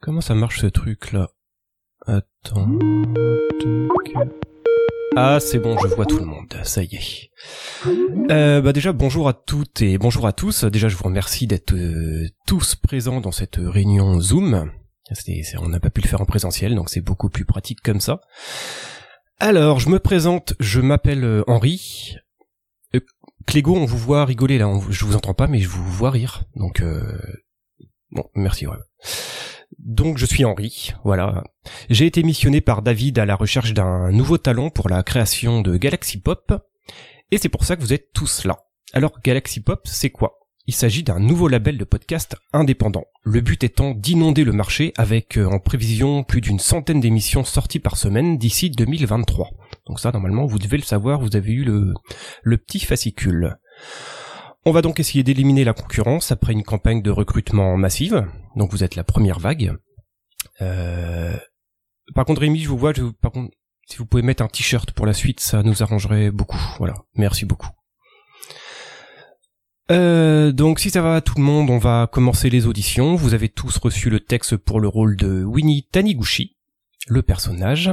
Comment ça marche ce truc là Attends. Ah, c'est bon, je vois tout le monde. Ça y est. Euh, bah déjà, bonjour à toutes et bonjour à tous. Déjà, je vous remercie d'être euh, tous présents dans cette réunion Zoom. on n'a pas pu le faire en présentiel, donc c'est beaucoup plus pratique comme ça. Alors, je me présente. Je m'appelle euh, Henri. Euh, Clégo, on vous voit rigoler là. je vous entends pas, mais je vous vois rire. Donc, bon, merci. Ouais. Donc je suis Henri, voilà. J'ai été missionné par David à la recherche d'un nouveau talent pour la création de Galaxy Pop, et c'est pour ça que vous êtes tous là. Alors Galaxy Pop, c'est quoi? Il s'agit d'un nouveau label de podcast indépendant. Le but étant d'inonder le marché avec euh, en prévision plus d'une centaine d'émissions sorties par semaine d'ici 2023. Donc ça normalement vous devez le savoir, vous avez eu le, le petit fascicule. On va donc essayer d'éliminer la concurrence après une campagne de recrutement massive. Donc vous êtes la première vague. Euh, par contre Rémi, je vous vois, par contre, si vous pouvez mettre un t-shirt pour la suite, ça nous arrangerait beaucoup. Voilà, merci beaucoup. Euh, donc si ça va tout le monde, on va commencer les auditions. Vous avez tous reçu le texte pour le rôle de Winnie Taniguchi, le personnage.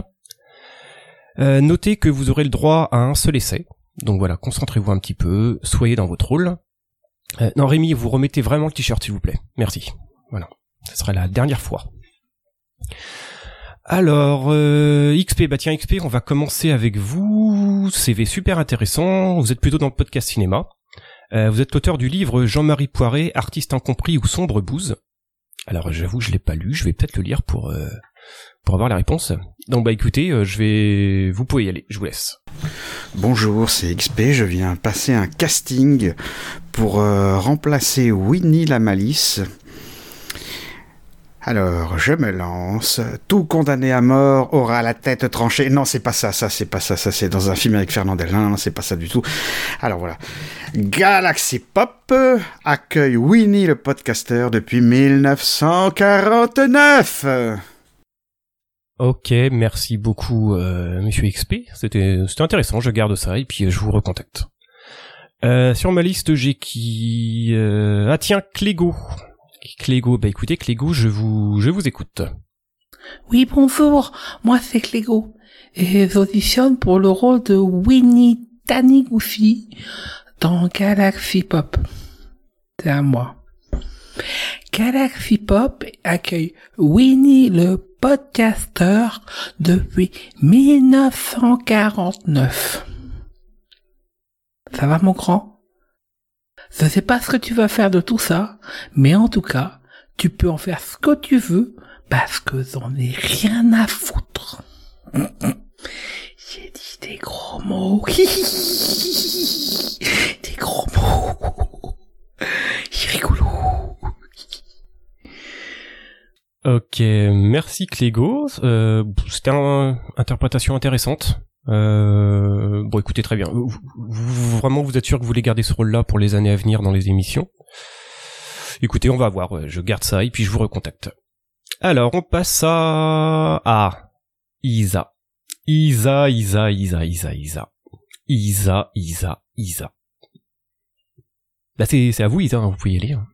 Euh, notez que vous aurez le droit à un seul essai. Donc voilà, concentrez-vous un petit peu, soyez dans votre rôle. Euh, non Rémi, vous remettez vraiment le t-shirt s'il vous plaît. Merci. Voilà, ce sera la dernière fois. Alors, euh, XP, bah tiens XP, on va commencer avec vous. CV super intéressant, vous êtes plutôt dans le podcast cinéma. Euh, vous êtes l'auteur du livre Jean-Marie Poiré, artiste incompris ou sombre bouse. Alors j'avoue, je l'ai pas lu, je vais peut-être le lire pour pour avoir la réponse. Donc bah écoutez, euh, je vais, vous pouvez y aller, je vous laisse. Bonjour, c'est XP, je viens passer un casting pour euh, remplacer Winnie la Malice. Alors, je me lance. Tout condamné à mort aura la tête tranchée. Non, c'est pas ça, ça, c'est pas ça, ça, c'est dans un film avec Fernandel. Non, non, c'est pas ça du tout. Alors voilà. Galaxy Pop accueille Winnie le podcaster depuis 1949. Ok, merci beaucoup, euh, Monsieur XP. C'était, intéressant. Je garde ça et puis je vous recontacte. Euh, sur ma liste, j'ai qui euh... Ah tiens, Clégo. Clégo, bah écoutez, Clégo, je vous, je vous écoute. Oui, bonjour. Moi, c'est Clégo. Et j'auditionne pour le rôle de Winnie Taniguchi dans Galaxy Pop. C'est à moi. Galaxy Pop accueille Winnie le podcaster depuis 1949. Ça va mon grand? Je sais pas ce que tu vas faire de tout ça, mais en tout cas, tu peux en faire ce que tu veux parce que j'en ai rien à foutre. J'ai dit des gros mots. des gros mots. C'est rigolo. Ok, merci Clégo. Euh, C'était une interprétation intéressante. Euh, bon, écoutez, très bien. Vous, vraiment, vous êtes sûr que vous voulez garder ce rôle-là pour les années à venir dans les émissions? Écoutez, on va voir. Je garde ça et puis je vous recontacte. Alors, on passe à... à Isa. Isa, Isa, Isa, Isa, Isa. Isa, Isa, Isa. Là, c'est à vous, Isa, hein, vous pouvez y aller. Hein.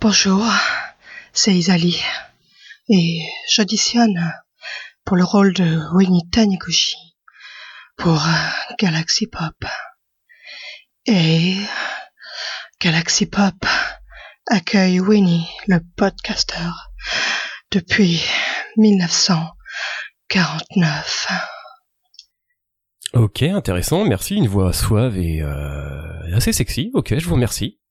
Bonjour c'est Isali. Et j'auditionne pour le rôle de Winnie Taniguchi pour euh, Galaxy Pop. Et Galaxy Pop accueille Winnie, le podcaster, depuis 1949. Ok, intéressant, merci, une voix suave et euh, assez sexy, ok, je vous remercie.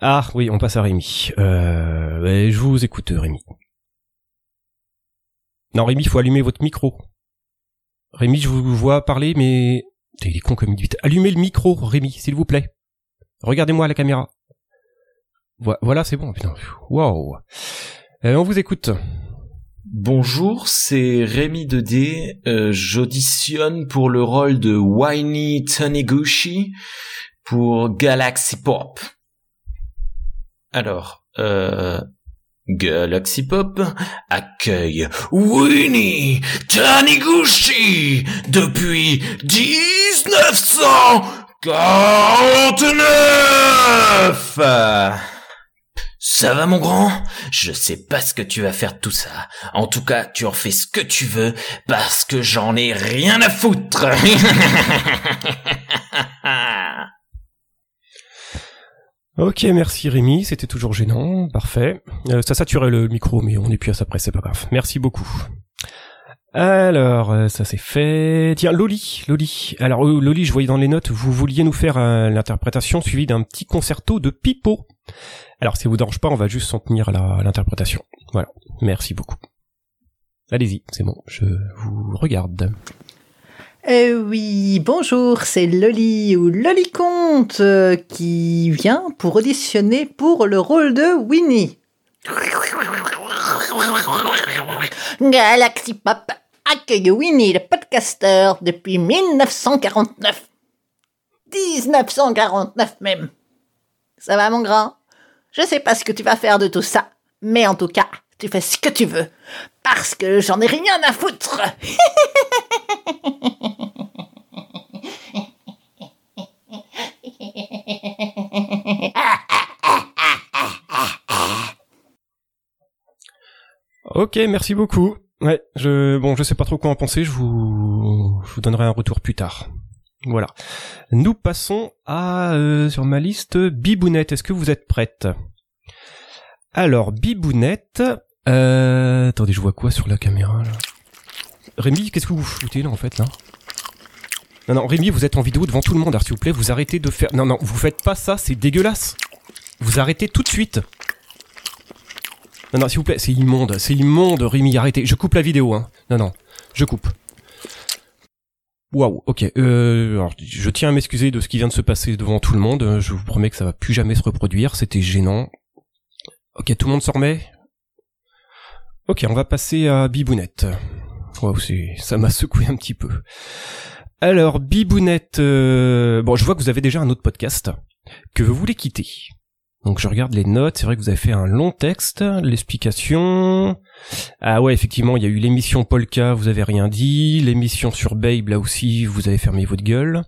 Ah oui, on passe à Rémi. Euh, je vous écoute, Rémi. Non, Rémi, faut allumer votre micro. Rémi, je vous vois parler, mais... Il est con comme dit. Allumez le micro, Rémi, s'il vous plaît. Regardez-moi la caméra. Voilà, c'est bon. Putain, wow. Euh, on vous écoute. Bonjour, c'est Rémi 2D. Euh, j'auditionne pour le rôle de Winnie Taniguchi pour Galaxy Pop. Alors, euh, Galaxy Pop accueille Winnie Taniguchi depuis 1949 Ça va mon grand? Je sais pas ce que tu vas faire de tout ça. En tout cas, tu en fais ce que tu veux parce que j'en ai rien à foutre. Ok, merci Rémi, c'était toujours gênant, parfait. Euh, ça saturait le micro, mais on n'est plus à sa presse, c'est pas grave. Merci beaucoup. Alors, euh, ça c'est fait. Tiens, Loli, Loli. Alors, euh, Loli, je voyais dans les notes, vous vouliez nous faire l'interprétation suivie d'un petit concerto de Pipo. Alors, si ça vous dérange pas, on va juste s'en tenir à l'interprétation. Voilà, merci beaucoup. Allez-y, c'est bon, je vous regarde. Eh oui, bonjour, c'est Loli ou Loli Comte euh, qui vient pour auditionner pour le rôle de Winnie. Galaxy Pop accueille Winnie le podcaster depuis 1949. 1949 même. Ça va mon grand? Je sais pas ce que tu vas faire de tout ça, mais en tout cas, tu fais ce que tu veux, parce que j'en ai rien à foutre. Ok, merci beaucoup. Ouais, je bon, je sais pas trop quoi en penser. Je vous, je vous donnerai un retour plus tard. Voilà. Nous passons à euh, sur ma liste Bibounette. Est-ce que vous êtes prête? Alors Bibounette. Euh, attendez, je vois quoi sur la caméra Rémi, qu'est-ce que vous foutez là en fait là? Non non, Rémi, vous êtes en vidéo devant tout le monde. Alors s'il vous plaît, vous arrêtez de faire. Non non, vous faites pas ça, c'est dégueulasse. Vous arrêtez tout de suite. Non, non, s'il vous plaît, c'est immonde, c'est immonde, Rémi, arrêtez. Je coupe la vidéo, hein. Non, non, je coupe. Waouh, ok. Euh, je tiens à m'excuser de ce qui vient de se passer devant tout le monde. Je vous promets que ça va plus jamais se reproduire. C'était gênant. Ok, tout le monde s'en remet? Ok, on va passer à Bibounette. C'est, ça m'a secoué un petit peu. Alors, Bibounette, euh, bon, je vois que vous avez déjà un autre podcast que vous voulez quitter. Donc je regarde les notes, c'est vrai que vous avez fait un long texte, l'explication. Ah ouais, effectivement, il y a eu l'émission Polka, vous avez rien dit, l'émission sur Babe, là aussi, vous avez fermé votre gueule.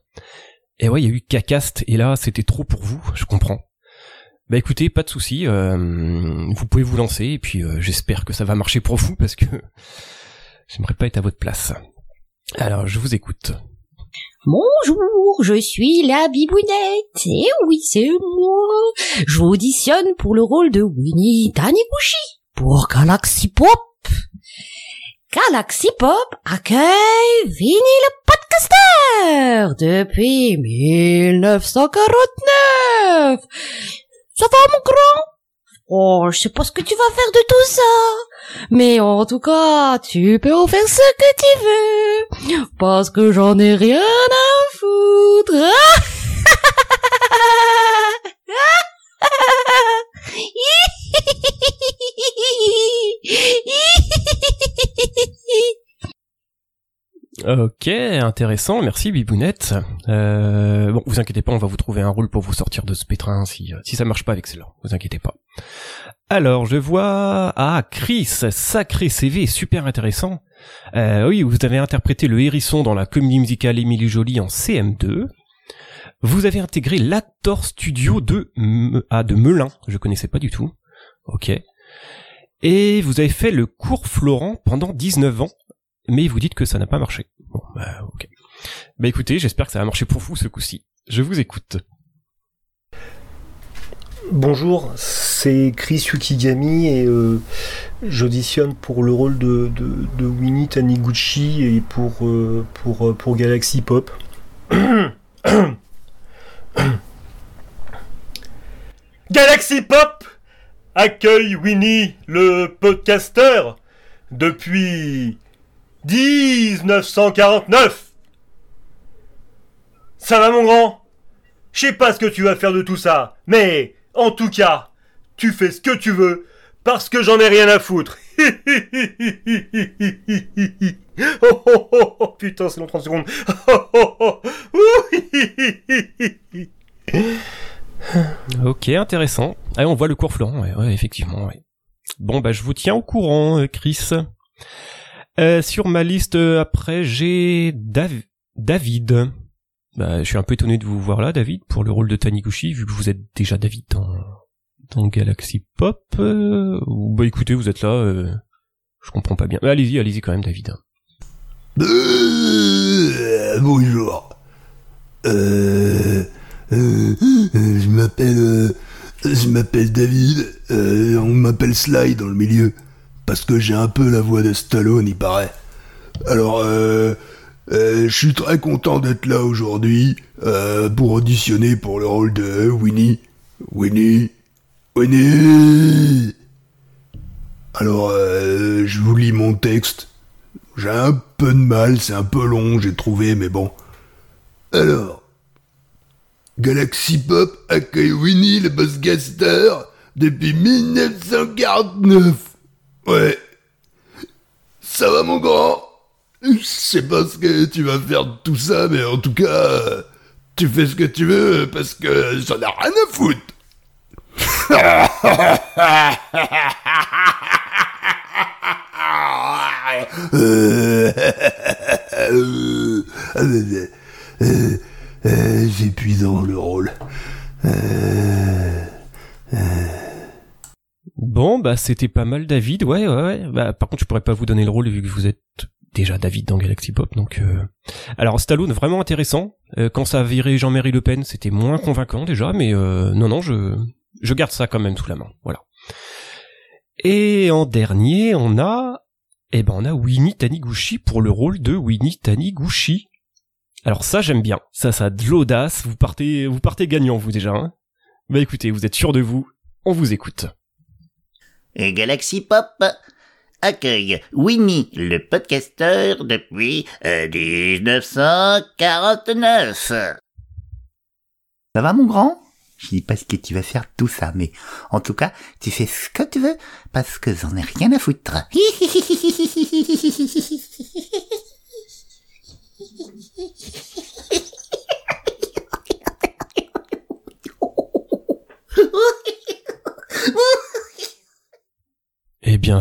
Et ouais, il y a eu Cacast, et là, c'était trop pour vous, je comprends. Bah écoutez, pas de souci, euh, vous pouvez vous lancer, et puis euh, j'espère que ça va marcher pour vous, parce que j'aimerais pas être à votre place. Alors, je vous écoute. Bonjour, je suis la bibounette. Et oui, c'est moi. J'auditionne pour le rôle de Winnie Taniguchi pour Galaxy Pop. Galaxy Pop accueille Winnie le podcaster depuis 1949. Ça va mon grand? Oh, je sais pas ce que tu vas faire de tout ça. Mais en tout cas, tu peux en faire ce que tu veux. Parce que j'en ai rien à foutre. Ok, intéressant, merci Bibounette. Euh, bon, vous inquiétez pas, on va vous trouver un rôle pour vous sortir de ce pétrin si, euh, si ça marche pas avec cela, vous inquiétez pas. Alors, je vois... Ah, Chris, sacré CV, super intéressant. Euh, oui, vous avez interprété le hérisson dans la comédie musicale Émilie Jolie en CM2. Vous avez intégré l'Actor Studio de, ah, de Melun, je connaissais pas du tout. Ok. Et vous avez fait le cours Florent pendant 19 ans mais vous dites que ça n'a pas marché. Bon, bah ok. Bah écoutez, j'espère que ça va marcher pour vous ce coup-ci. Je vous écoute. Bonjour, c'est Chris Yukigami et euh, j'auditionne pour le rôle de, Winnie Taniguchi et pour, euh, euh, pour Galaxy Pop. Galaxy Pop accueille Winnie le podcaster depuis 1949. Ça va mon grand Je sais pas ce que tu vas faire de tout ça, mais en tout cas, tu fais ce que tu veux parce que j'en ai rien à foutre. oh, oh, oh, oh, putain, c'est long 30 secondes. Oh, oh, oh. Ok, intéressant. Ah, on voit le cours Florent, ouais, ouais, effectivement. ouais. Bon, bah je vous tiens au courant, euh, Chris. Euh, sur ma liste euh, après, j'ai Dav- David. Bah, je suis un peu étonné de vous voir là, David, pour le rôle de Taniguchi, vu que vous êtes déjà David dans, dans Galaxy Pop euh, Bah écoutez, vous êtes là, euh, je comprends pas bien. Allez-y, allez-y quand même, David. Euh, bonjour. Euh, je m'appelle, je m'appelle David. On m'appelle Sly dans le milieu parce que j'ai un peu la voix de Stallone, il paraît. Alors, euh, euh, je suis très content d'être là aujourd'hui euh, pour auditionner pour le rôle de Winnie. Winnie, Winnie. Alors, euh, je vous lis mon texte. J'ai un peu de mal, c'est un peu long, j'ai trouvé, mais bon. Alors, Galaxy Pop accueille Winnie, le boss star, depuis 1949. Ouais. Ça va, mon grand Je sais pas ce que tu vas faire de tout ça, mais en tout cas, tu fais ce que tu veux, parce que j'en ai rien à foutre. Euh, euh, euh, C'est épuisant le rôle. Bon, bah c'était pas mal, David. Ouais, ouais, ouais. Bah, par contre, je pourrais pas vous donner le rôle vu que vous êtes déjà David dans Galaxy Pop. Donc, euh... alors Stallone vraiment intéressant. Euh, quand ça a viré Jean-Marie Le Pen, c'était moins convaincant déjà, mais euh, non, non, je je garde ça quand même sous la main. Voilà. Et en dernier, on a, eh ben, on a Winnie Taniguchi pour le rôle de Winnie Taniguchi. Alors ça, j'aime bien. Ça, ça a de l'audace. Vous partez, vous partez gagnant, vous déjà. Hein bah écoutez, vous êtes sûr de vous. On vous écoute. Galaxy Pop accueille Winnie, le podcasteur, depuis euh, 1949. Ça va, mon grand? Je dis pas ce que tu vas faire tout ça, mais en tout cas, tu fais ce que tu veux, parce que j'en ai rien à foutre.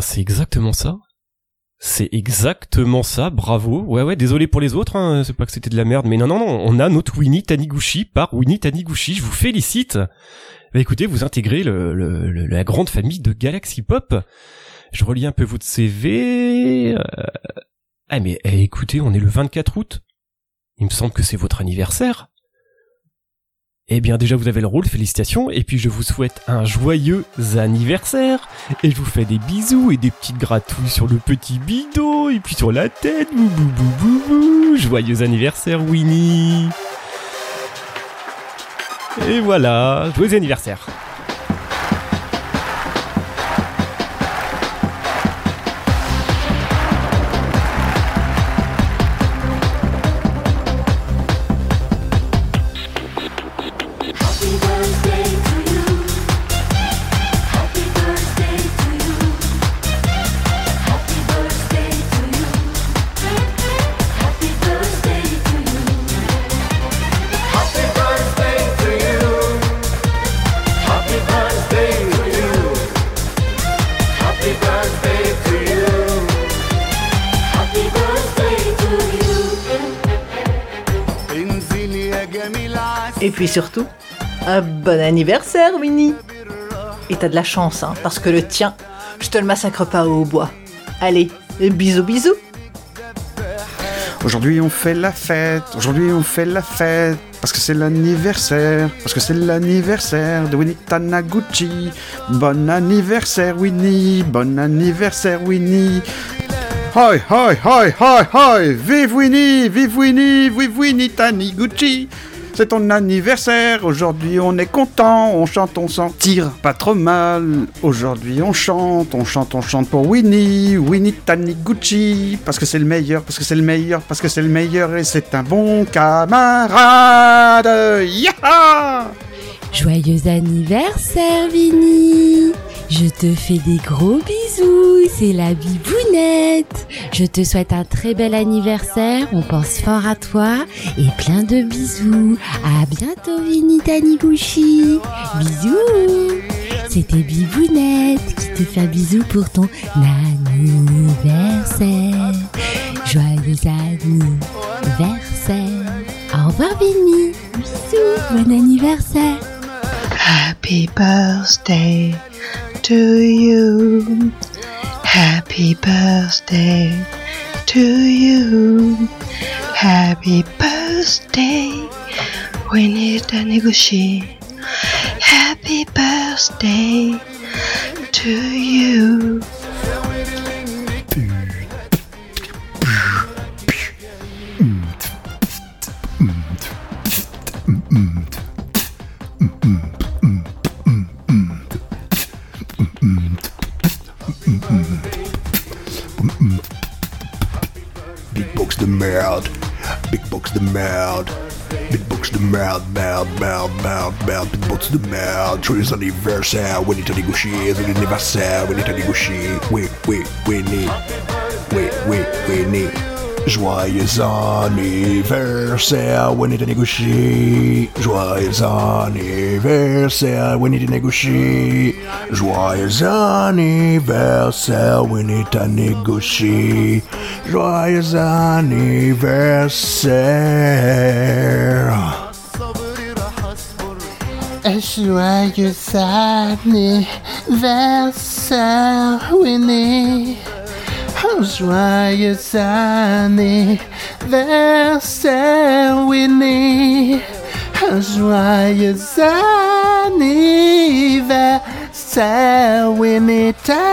c'est exactement ça. C'est exactement ça, bravo. Ouais, ouais, désolé pour les autres, hein, c'est pas que c'était de la merde, mais non, non, non, on a notre Winnie Taniguchi par Winnie Taniguchi, je vous félicite. Bah, écoutez, vous intégrez la grande famille de Galaxy Pop. Je relis un peu votre CV. euh, Ah, mais eh, écoutez, on est le 24 août. Il me semble que c'est votre anniversaire. Eh bien, déjà, vous avez le rôle, félicitations, et puis je vous souhaite un joyeux anniversaire. Et je vous fais des bisous et des petites gratouilles sur le petit bidon et puis sur la tête. Bou, bou, bou, bou, bou. Joyeux anniversaire Winnie. Et voilà, joyeux anniversaire. Et puis surtout, un bon anniversaire, Winnie. Et t'as de la chance, hein, parce que le tien, je te le massacre pas au bois. Allez, bisous bisous. Aujourd'hui on fait la fête, aujourd'hui on fait la fête, parce que c'est l'anniversaire, parce que c'est l'anniversaire de Winnie Tanaguchi. Bon anniversaire Winnie, bon anniversaire Winnie. Hoi, hoi, hoi, hoi, hoi, vive Winnie, vive Winnie, vive Winnie Taniguchi. C'est ton anniversaire, aujourd'hui on est content, on chante, on s'en tire pas trop mal. Aujourd'hui on chante, on chante, on chante pour Winnie, Winnie Taniguchi, parce que c'est le meilleur, parce que c'est le meilleur, parce que c'est le meilleur et c'est un bon camarade. Yaha Joyeux anniversaire, Vinny. Je te fais des gros bisous, c'est la bibounette. Je te souhaite un très bel anniversaire, on pense fort à toi, et plein de bisous. À bientôt, Vinny Taniguchi. Bisous. C'était Bibounette qui te fait un bisou pour ton anniversaire. Joyeux anniversaire. Au revoir, Vinny. Bisous, bon anniversaire Happy birthday to you. Happy birthday to you. Happy birthday, Winnie Taniguchi. Happy birthday to you. Box de merde, merde, merde, merde, merde. Big box de merde. Joyeux anniversaire, Winnie Taniguchi. Joyeux anniversaire, Winnie Taniguchi. Oui, oui, Winnie. Oui, oui, Winnie. Joyeux anniversaire, Winnie Taniguchi. Joyeux anniversaire, Winnie Taniguchi. Joyeux anniversaire, Winnie Taniguchi. Joyeux anniversaire. Joyeux anniversaire, Winnie. Joyeux anniversaire, Winnie. Joyeux anniversaire, Winnie Taniguchi.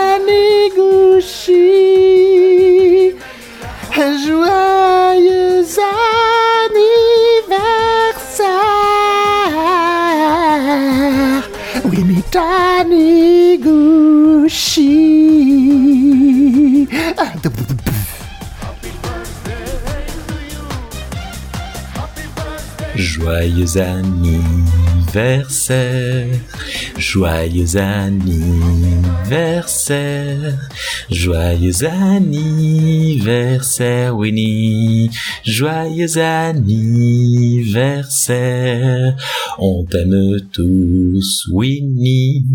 Joyeux anniversaire, Ah, Joyeux anniversaire, joyeux anniversaire, joyeux anniversaire Winnie, joyeux anniversaire. On t'aime tous Winnie,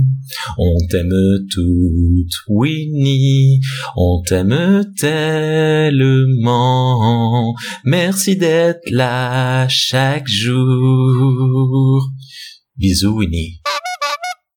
on t'aime toutes Winnie, on t'aime tellement. Merci d'être là chaque jour. Bisous Winnie.